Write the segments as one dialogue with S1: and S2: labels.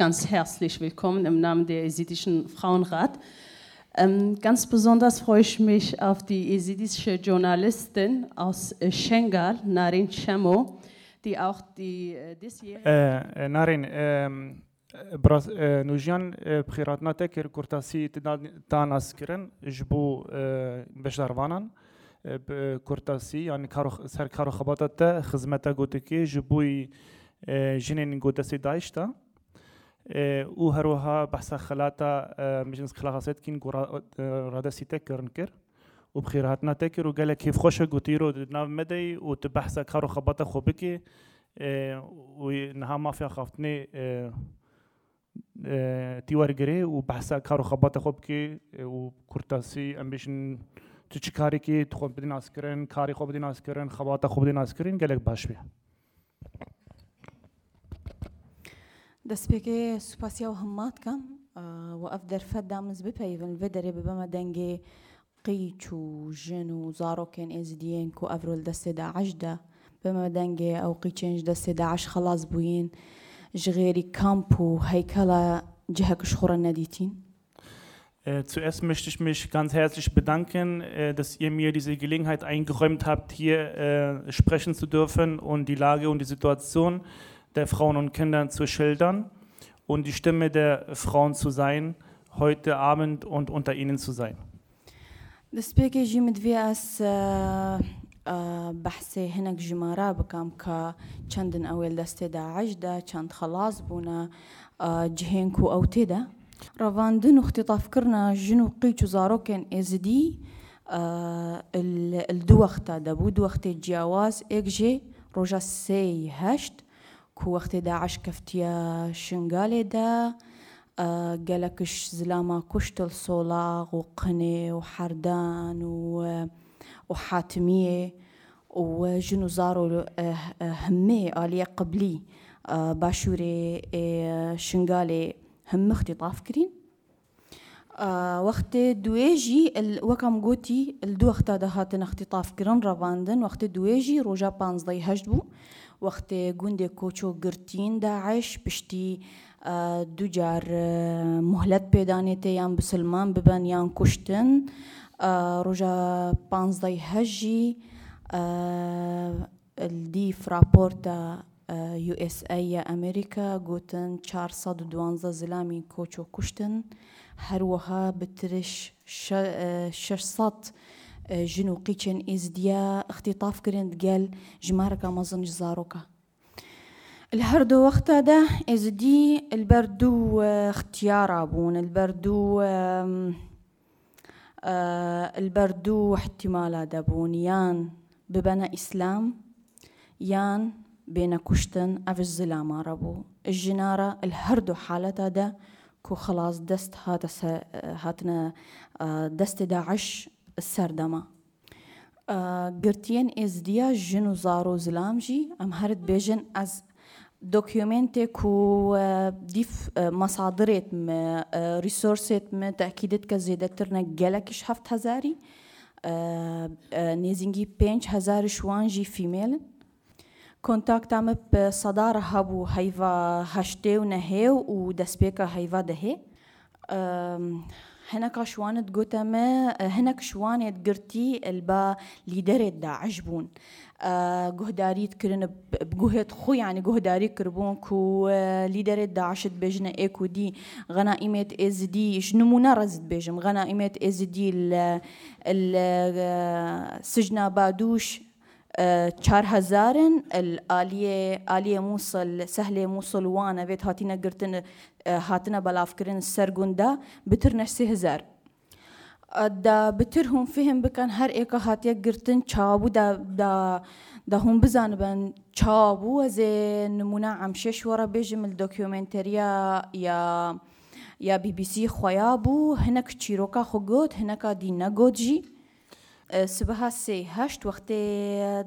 S1: ganz herzlich willkommen im Namen der Jesidischen Frauenrat. Ähm, ganz besonders freue ich mich auf die jesidische Journalistin aus äh, Schengal, Narin Chemo, die auch die äh, diesjährige...
S2: Äh, Narin, ähm, براس نوجيان بخيراتنا تكر كورتاسي تاناس كرن جبو بشداروانان بكورتاسي يعني كارو سر كارو خبطت خدمتا گوتكي جبوي جنين گوتاسي دايشتا أو هروها بحثا خلاتا مجلس خلاصات كين رادا سي تكرن كر وبخيراتنا تكر وقال كيف خوش قوتيرو ناف مدي وتبحثا كارو خبطة خوبكي ونها ما خافتني تیوەرگرێ و بەسا کار و خەباتە خۆ بکێ و کورتاسی ئەم بێژن تو چی کارێکی خۆ بدی ناسکردن کاری خۆ بدی ناسکردن خەباتە خۆ بدی ناسکردن گەلێک باش بێ
S3: دەستپێکێ سوپاسیا و هەماتکەم و ئەف دەرفەت دامز بپەیون vê derê bibeme dengê qîç û jin û zarokên êzidiyên ku evrol destê daeş de bime dengê ew qîçên ji destê daeş xelas bûyîn ji غێری کامپ و هەیکەڵە جهەکش خوڕە نەدیتین
S2: Zuerst möchte ich mich ganz herzlich bedanken, dass ihr mir diese Gelegenheit eingeräumt habt, hier äh, sprechen zu dürfen und die Lage und die Situation der Frauen und Kinder zu schildern und die Stimme der Frauen zu sein, heute Abend und unter ihnen zu sein.
S3: Das PKG mit VS بەحسێ هەنێک ژمارە بکەم کە چەندن ئەوێل دەستێ داعشدا چەند خلاص بوونە جهێنک و ئەو تێدا ڕەواندن و اختیطافکردە ژن و قیچ و زارۆکێن ئێزدی دووەختە دەبوو دووەختێ جیاواز ئێکژێ ڕۆژە سێی هەشت کووەختێ داعش کەفتە شنگالێدا گەلەکش زلامە کوشتل سۆلاغ و قنێ و حەردان و وجنو زارو همي آلية قبلي باشوري شنغالي هم اختطاف كرين وقت دويجي وكم الدو وقت هذا هاتن اختطاف كرن رافاندن وقت دويجي روجا بانزدي هجدبو وقت گوندێ کۆچۆ گرتین داعش پشتی دوجار مهلت پێدانێتە یان بسلمان ببن یان کوشتن ڕۆژە پانزدەی هەژی دی فراپۆرتە USA یا ئەمریکا گوتن 412 زلامی کۆچ و کوشتن هەروەها بترش 600 ژن و قیچن ئیزدیا اختیطافکردن گەل ژمارەکە مەزنج زارۆکە الهردو وقتا ده ازدي البردو اختيارا بون البردو البردو احتمالا دەبوون. یان ببەنە ئیسلام یان بێنە کوشتن ئەڤش زلامارە بوو. ژنارە هەردوو حالەتەدا کو خلاص دەست هاتە هاتنە دەستی داعش سەردەما. گرتیەن ئێزدیا ژن و زار و زلامژی ئەم هەرت بێژن ئەس دۆکیومێنتێک و دیف مەسادرێت ریسۆرسێت من تاکیدت کە زێدەترنە گەلەکیش هەفتهزاری نێزینگی 5 هزار شوانژی فیمێلن شوانجي فيميل كونتاكت عم بصدارة هبو هيفا هشتي ونهيو ودسبيكا هيفا دهي هناك شوانت قوتما هناك شوانت قرتي البا ليدرت داعش بون گهداری کردن بگوهت خو يعني گهداری کربون کو لیدر داعش بجنا ايكو دي غنائمت ازدي نمونه رزد بجم غنائمت ازدي السجن بادوش چار هزارن الآلية آلية موصل سهلة موصل وأنا بيت هاتينا قرتن هاتنا بلاف كرن سرگوندا بترنش سه هزار. دا بترهم فهم بکن هر ایکا هاتیه گرتن چابو دا دا دا هم بزن بن. چابو از نمونه عمشش ورا بيجم الدوكيومنتريا يا يا بي بي سي خويا بو هناك تشيروكا خوغوت هناك دي نغوت جي سبها سي هشت وقت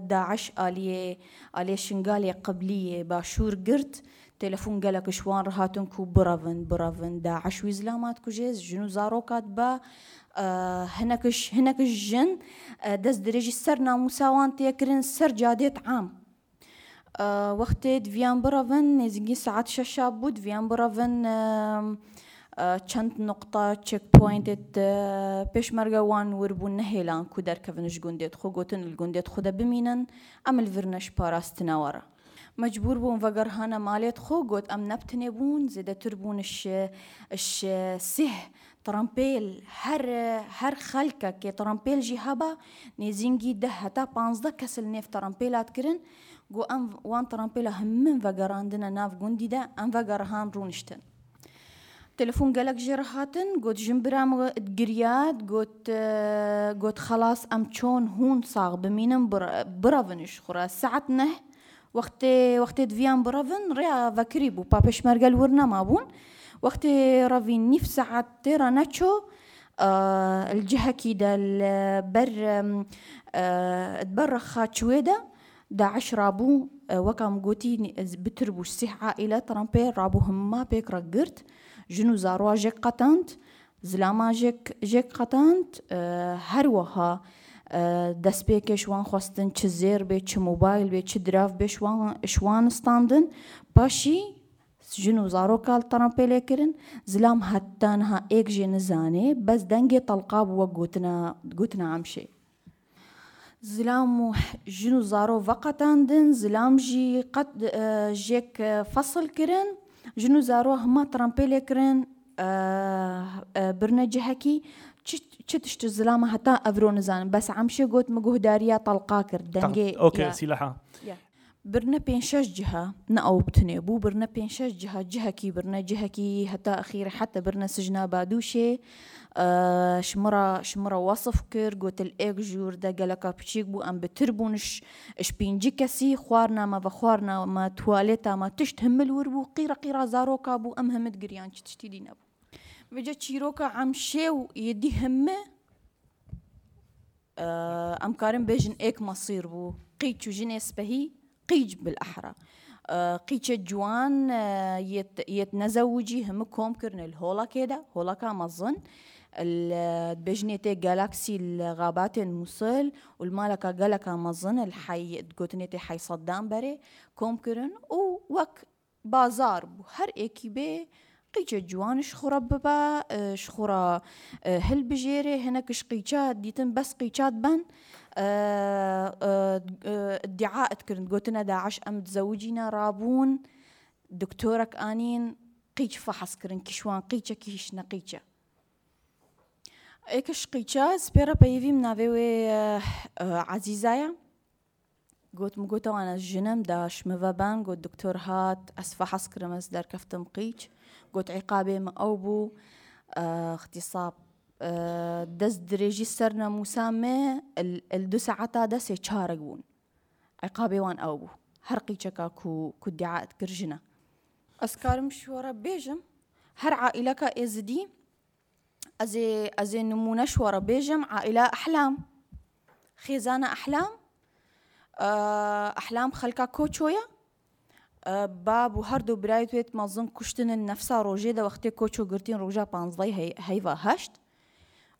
S3: داعش آلية آلية شنغالية قبلية باشور قرت تلفون قالك شوان رهاتن كو برافن برافن داعش ويزلامات كوجيز جنو زاروكات با هەنەکش هەنەکش ژن دەست درێژی سەر ناموساوان تێکردن سەر جادێت عام. آه، وقتی دویان براون نزدیکی ساعت شش بود دویان براون آه، چند نقطة تشيك بوينت بيشمرقا وان وربون نهيلان كو دركفنش قنديت خو قوتن القنديت خدا بمينن عمل فرنش باراستنا ورا مجبور بون وقر هانا ماليت خو قوت ام نبتني بون زيدا تربون اش اش سه ترامبيل هر هر خلقه كي ترامبيل جي هبا نيزينجي ده هتا بانزدا كسل نيف ترامبيلات كرن قو ام وان وقر عندنا ناف قندي ده ام وقر هان رونشتن تلفون قالك جرحاتن قلت جنبرام تقريات قلت قلت خلاص أم تشون هون صاغ بمينم بر برافنش خرا ساعت وقت وقت دفيان برافن ريا فكريبو بابش مرقل ورنا مابون وقت رافين نيف ساعت تيرا ناتشو آه الجهة كده البر آه تبرخ خاتشويدا. داعش رابو آه وكام قوتي بتربوش سيح عائلة ترامبير رابو هما بيك رقرت جنو زاروا جيك قطنت زلاما جيك جيك قطنت آه هروها آه دەست پێکێ شوان خواستن چ زێر بێ چ موبایل بێ چ دراف بێ شوان شوان ستاندن پاشی ژن و زارۆکال تەڕەمپێ لێکردن زلام هەتانها ئێک ژێ نزانێ بەس دەنگێ تەلقا بووە گوتنە ئەمشێ زلام و ژن و زارۆ ڤقەتاندن زلام ژی قەت آه، ژێک فەسڵ کردن. ژن و زارۆ هەما تەڕەمپێ لێکردن برنە جهەکی چ تشت زلامە هەتا ئەڤرۆ نزانم بەس ئەمشێ گوت مگوهداریە تەلقا کرد دەنگێ أوكي
S2: سلاحة.
S3: برنە پێ شەش جهە نە ئەو بتنێ بوو برنە پێ شەش جهە جهەکی برنە جهەکی هەتا ئەخیر حتى برنە سژنا بادووشێ آه، شمرە شمرە وەصف کرد گوتل ئێک ژوور دەگەلەکە بچیک بوو ئەم بتر بوونش شپینجی کەسی خواردنامە بە خواردنامە توالێتامە تشت هەمل ور بوو قیرە قیرا زارۆکا بوو ئەم هەمت گریان چ تشتی دی نەبوو بجە چیرۆکە ئەم شێو یدی هەمە آه، ئەم کارم بێژن ئێک مەسیر بوو قیچ و ژنێ سپەهی قیج بالأحرى. آه، قيتشة جوان آه، يت يتنزوجي هم كوم كرن الهولا كده هولا كامظن بجنيتي جالاكسي الغابات الموصل والمالكا جالاكا مظن الحي تقوتنيتي حي صدام بري كوم كرن. و وك بازار هر ايكي بي قيتشة جوان شخورة ببا آه، شخورة هل بجيري هناك شقيتشات ديتن بس قيتشات بن. ادعاء تكرن. قوتنا داعش أم تزوجينا رابون دكتورك آنين قيش فحص كرن. كشوان قيتشا كيش نقيتشا إيكش قيتشا سبيرا بيفي منافيوي آه، آه، عزيزايا. قلت مقوتا وأنا الجنم داش مفابان قلت دكتور هات اسفحص كرمز دار كفتم قيش قلت عقابي ما اوبو آه، اغتصاب آه، دەست درێژی سەر نەموسامێ دو سەعاتا دەسێ چارەک بوون عقابێوان ئەو بوو هەر قیچەکە کو دیعات کرژنە ئەسکارم شوەرە بێژم هەر عائلەکە ئێزدی ئەزێ ئەزێ نمونە شوەرە بێژم عائلە ئەحلام خێزانە ئەحلام آه، ئەحلام خەلکا کۆچۆیە آه، باب و هەردوو برای توێت مەزم کوشتنن نەفسا ڕۆژێ دە وەختێ کۆچ و گرتین ڕۆژە پانزدەی هەیڤ هەشت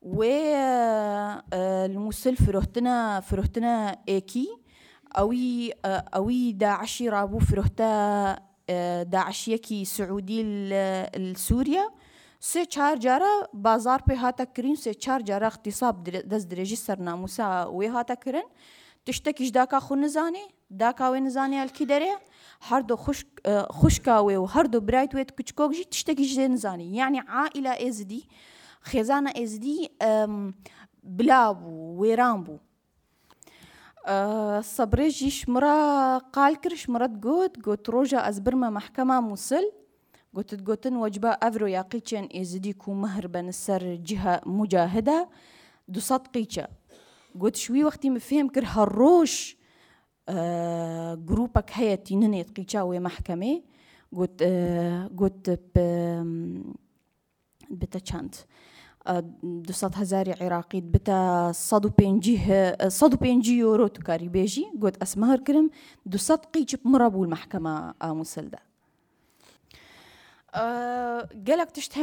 S3: و آه، المسل فرهتنا فرهتنا إيكي. أوي آه، أوي داعشي رابو آه، داعشيكي سعودي ال- السوريا سه چهار جارا بازار په هاتا کرین سه چهار جارا اغتصاب در- دز درجی سرناموسا وی هاتا کرن. تشتکیش داکا خو نزانه داکا وی نزانه الکی دره هر دو خوش خوشکاوي وهر دو برايت ويت كوتشكوك جي تشتكي جي نزاني يعني عائلة ازدي خزانة ازدي أم، بلاب ويران بو أه، صبري جي شمرا قال كرش مرات قوت قوت روجا أزبرما محكمة موصل قلت تقوتن وجبة أفرو يا قيتشن مهر بن السر جهة مجاهدة دو صد قيتشا قلت شوي وقتي مفهم كر هالروش آه جروبك هيا تقيتشا وي محكمة قلت آه قلت ب بتا چند دوصد هزاری صد و پنجی یورو تو کاری بیجی قلت اسمهر کرم دوصد قیچ مرابو المحكمة آموسل ده قالك تشت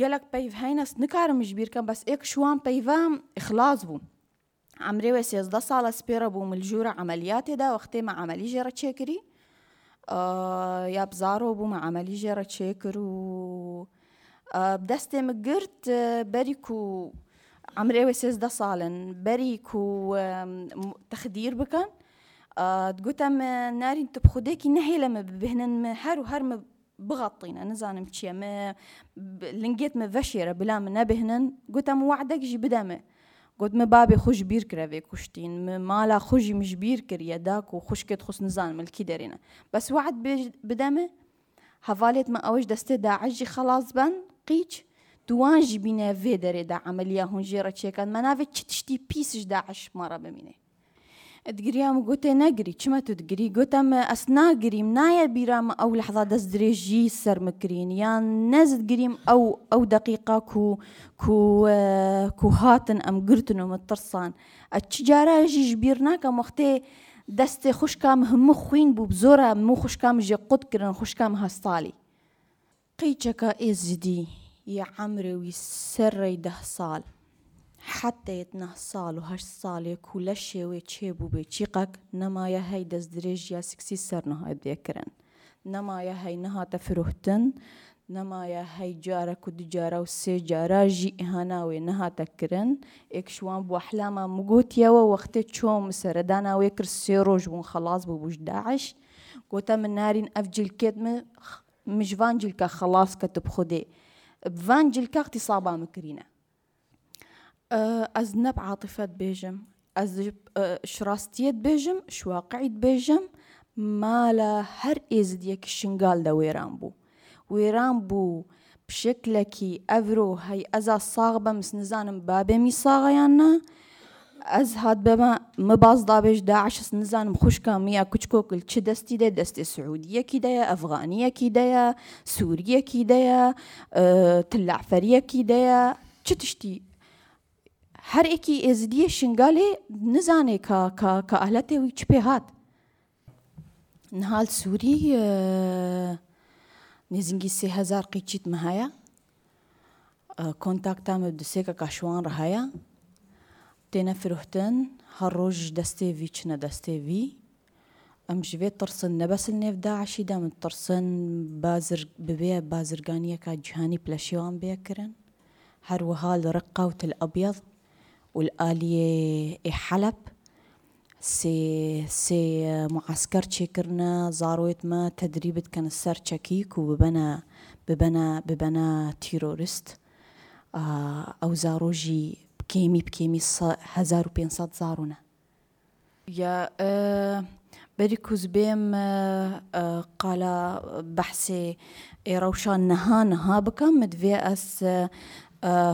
S3: قالك بيف هينا نكارم جبير كان بس ايك شوان بيفام اخلاص بو عمري وە سێزدە ساڵە سپێرە بوو ملجوورە عملیاتێدا وەختێمە عملی ژێرە چێکری یا بزارۆ بوومە عملی ژێرە چێکر و دەستێمە گرت بەریک و عمرێوە سێزدە ساڵن بەریک و تەخدیر بکەن گوتم نارین تو بخودێکی نەهێلەمە ببهێنن هەر و هەرمە بغەڵینە نزانم چییە مە ڤەشێرە بلا من نەبهێنن گوتم وعدەکیژی بدەمە گوتمە بابێ خوش بیر کراوێ کوشتین مالا خوژی مژبیر کردە داک و خوشکت خوش نزان ملکی دەرێنە بەس وعد بدەمە هەڤالێت مە ئەوەش دەستێ داعژی خلاص بن. هیچ دوان جی بینه وی داره دا عملیا هنجیره چیکن منافع چه تشتی پیسش داعش مارا ببینه ادگریام گوته نگری چما تو دگری گوتم اس ناگریم نایا بیرام او لحظه دست درجی سر مکرین یا نزد گریم او او دقیقه کو کو کو هاتن ام گرتن و مترسان اتجاره جی جبیرنا که مخته دست خوشکام هم خوین بو بزوره مو خوشکام جی قد کرن خوشکام هستالی قیچەکە ئێزدی یە عەمرەوی سەرڕێی ده ساڵ حتەیت نه ساڵ و هەشت ساڵێک و لە شێوێ چێبوو بێ چیقەک نەمایە هەی دەست درێژ یا سکسی سەر نەهات دێکردن نەمایە هەی نەهاتە فرۆتن نەمایە هەی جارە و دوجارە و سێ جاراژی ئەهاناوێ نەهاتەکردن ئێکشوان بۆ حلاما مگوتیەوە وەختێ چۆم سەرداناوێ کرد سێ ڕۆژ بوون خلاص بوش داعش. گوتە من نارین ئەف جلکێت مش فانجلكا خلاص كتب خدي. بفانجلكا اغتصابا مكرينة از نب عاطفة بيجم از شراستية بيجم شواقعية بيجم مالا هر از ديك الشنقال دا ويران بو. ويران بو بشكلكي افرو هاي ازا صاغبة مسنزانم بابي مي صاغيانا يعني دە وێران بوو وێران بوو پشکلێکی ئەڤرۆ هەی ئەزا ساغ بە مسنزانم بابێمی ساغیاننا ئەس هات بەمە مە باز دابێژ داعشس نزانم خوشکامیە کوچکۆکل چ دەستی دێ دەستی سعودیەکی دەیە ئەفغانیەکی دەیە سووریەکی دەیە تلعفەریەکی دەیە چ تشتی هەرێکی ئێزدیە شنگالێ نزانێ کە ئەهلەتێوی چ پێ هات نهال سووری نێزینگی سێهزار قیچیت مەهەیە کۆنتاکتامە دوسێکە کاشوان ڕهەیە تێنە فرۆختن هەر ڕۆژ دەستێوی چنە دەستێوی ئەم ژوێت ترسن نەبەسل نێوداعشیدا من ترسن بازر ببێ بازرگانیەکە جیهانی پلەشێوان بێکردن هەروەها لە ڕقا و تل ئەبیض والآلية حلب. سي معسكر تشيكرنا زارويت ما تدريبت كان السر تشكيك وببنا ببنا ببنا تيرورست. آه أو بكيمي بكيمي هزار وبينصد زارونا. يا آه بريكوز بيم آه آه قال بحثي روشان نها نها بكم. مدفي أس آه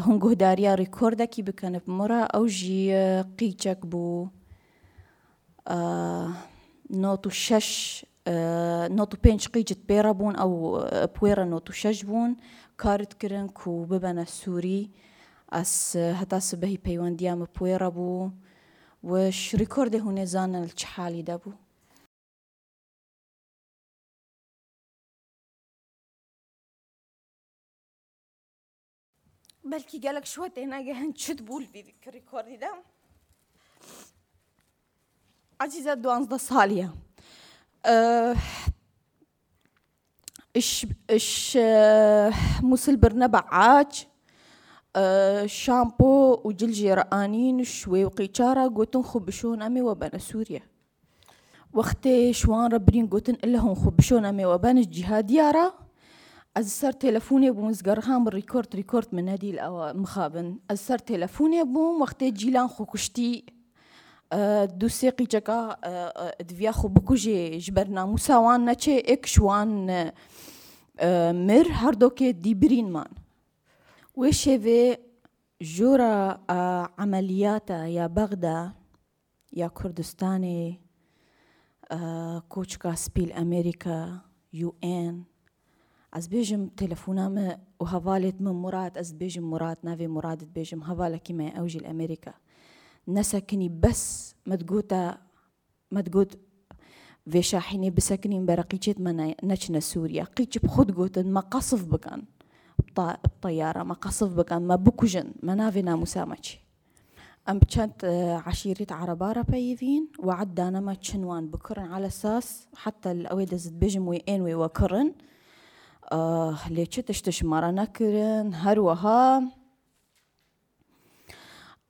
S3: هەنگۆداریا ڕیکۆردێکی بکەنە بمڕە ئەو ژی قیچەک بوو شش پێنج قیجت پێرە بوون ئەو پوێرە شش بوون کارت کردن و ببەنە سووری ئەس هەتا سبەهی پەیوەندیامە پوێرە بوو وش ریکۆردی هوێزانە چ حالی دەبوو شوية هنا هنشد بول في ريكوردي ده عزيزة دوانزدا صالية أه اش اش مسل برنبع عاج أه شامبو وجلجي رقانين شوي وقيشارة قوتن خبشون أمي وبنا سوريا وقتي شوان ربرين قوتن إلا هم خبشون أمي وبنا الجهاديارة از سر تلفوني بوم زگرهام ريكورد ريكورد من هذه الأو مخابن. از سر تلفوني بوم وقت جيلان خو كشتي دوسيقي جكا دفيا خو بكوجي جبرنا مساوان نچه اك شوان مر هر دوكي دي برين مان وشيفي جورا عملياتا يا بغدا يا كردستاني كوچكا سبيل أمريكا يو إن. از بێژم تەلەفۆنامە و هەواڵێت من مراد ئەس بێژم مراد ناوێ مرادت بێژم هەواڵەکی مە ئەوژی ئەمریکا نەسەکنی بەس مدگوتە مدگوت وێشاحینێ بسەکنین بەرەقیچێت نەچنە سووریا قیچ خود گوتن مە قەصف بکەن طیارە مە قەصف بکەن مە بکوژن مە ناوێ ناموسامەچی أم بچند عشيرة عربارة بيفين وعد دانما تشنوان بكرن على أساس حتى الاويدة زد بيجم وي إن وي وكرن. آه لي تشتش مرة نكرن هروها.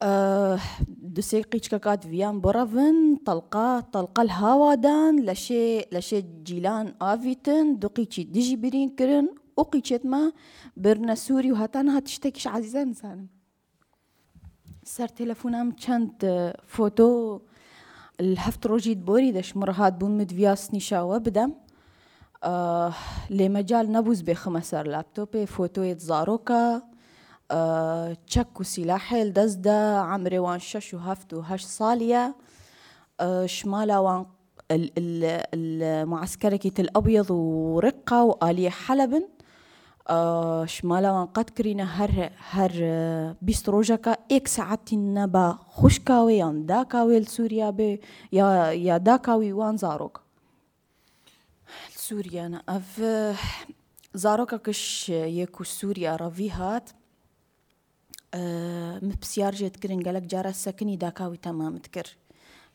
S3: آه دسيقي كاكات فيان برافن طلقا طلقا الهوادان لشي لشي جيلان آفيتن دقيتشي ديجي برين كرن وقيتشت ما برنا سوري وهاتانا هتشتكيش عزيزان سالم سر تلفونم چند فوتو الهفت روجيت بوري دش مرهات بون مدفياس نشاوة بدم. آه لمجال نبوز بخمسر لابتوبي فوتو زاروكا آه تشك وسلاح الدزدة عمري وان شش وهفت وهش صالية آه شمالا وان المعسكرة الأبيض ورقة وآلية حلبن. شمالا وان قد كرينا هر هر بيست روجاكا إيك ساعتي نبا خوشكاوي يان داكاوي لسوريا بي يا يا داكاوي وان زاروكا سوريا أنا أف زاروكا كش يكو سوريا رافيهات أه مبسيار جيت كرين قالك جارا سكني داكاوي تمام تكر.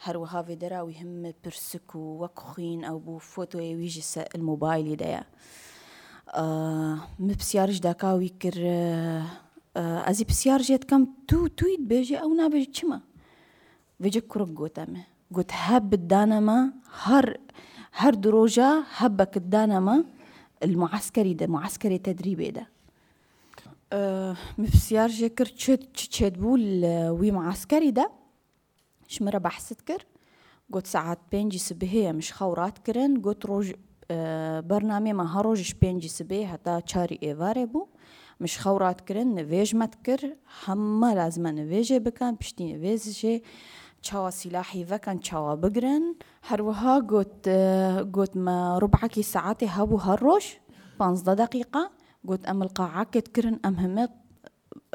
S3: هروها في دراوي هم برسكو وكخين أو بو فوتو ويجي الموبايل دايا داكاوي كر آه أزي بسيار جيت كم تو تويت بيجي أو نابجي تشما. بيجي كرق قوتامي قلت هب الدانما هر هر دروجة هبك الدانما المعسكري ده معسكري تدريبي ده. أه مبسيار جيكر تشد تشد بول وي معسكري ده. شمرة بحثت كر. قلت ساعات بينجي سبهية مش خورات كرن. قلت روج برنامج ما هروج بينجي سبيه هتا تشاري ايفاري بو مش خورات كرن نفيج متكر هما لازم نفيجي بكان بشتي نفيجي چاوا سلاحي فكان چاوا بقرن هروها قلت قلت ما ربعكي ساعاتي هابو هروش بانزدا دقيقة قلت أم القاعة كرن أم همت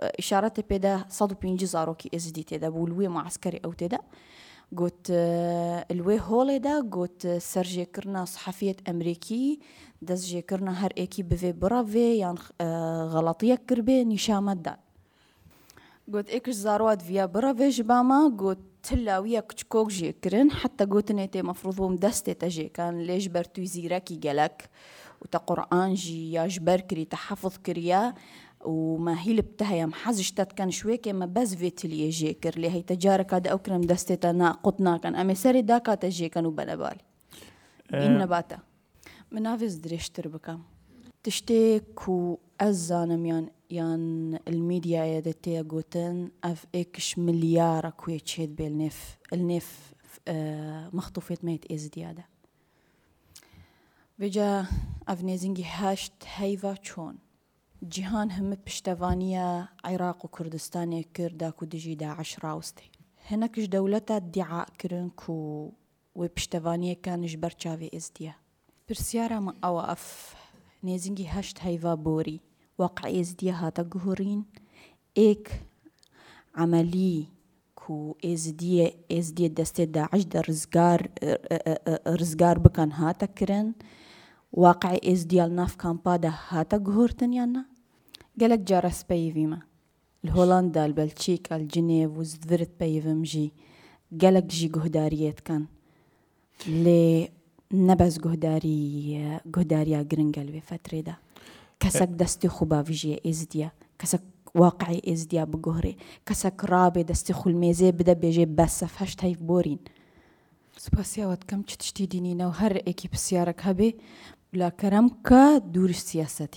S3: إشارة بيدا صدو بينجي زاروكي إز دي تدا بولوي معسكري أو تدا قلت الوي هولي دا قلت سرجي كرنا صحفية أمريكي دز جي كرنا هر إيكي بفي برافي يعني غلطية كربي نشامت دا. قلت إيكش زاروات فيا برافي جباما قلت تلاوية كتشكوك جي كرن حتى قلت نيتي مفروض بوم دستي تجي كان ليش برتو زيراكي قالك؟ وتا قرآن جي يا جبر كري تحفظ كريا. وما هي لبتها يا محزش كان شوي كما بس فيت اللي يجي كر لي هي تجارك هذا أكرم دستي تنا قطنا كان. أمي سري داكا تجي كانوا بلا بالي. إن نباتا. منافز دريش تربكا تشتيك أزانم يان يان الميديا يدتي قوتن. أف إكش مليار كوي تشيد بالنف النف آه مخطوفت ميت إز ديادة. بجا اف نيزنجي هاشت هيفا چون. جيهان هم بشتفانية عراق كو دجي داعش راوستي هناكش دولتا ادعاء كرن كو وبشتفانية كان جبر تشافي ازديا برسيارة ما أوقف نيزنجي هاشت هيفا بوري واقع ازديا هاتا جهورين ايك عملي كو ازديا ازديا دستي داعش دا رزقار رزقار بكن هاتا كرن واقع ازديا الناف كامبادا هاتا جهورتن يانا قالك جارس بيفيما. الهولندا البلتشيكا الجنيف وزدفرت بيفم جي. قالك جي جهداريات كان. لي نبز جهداري جهداريا جرنجل بفترة ده كسك دستي خبا فيجي إزديا. كسك واقعي إزديا بجهري. كسك رابي دستي خل ميزي بدا بيجي بس فهشت هيف بورين. سباسيا وات كم تشتي دينينا وهر ايكي بسيارك هبي. بلا كرمك دور السياسة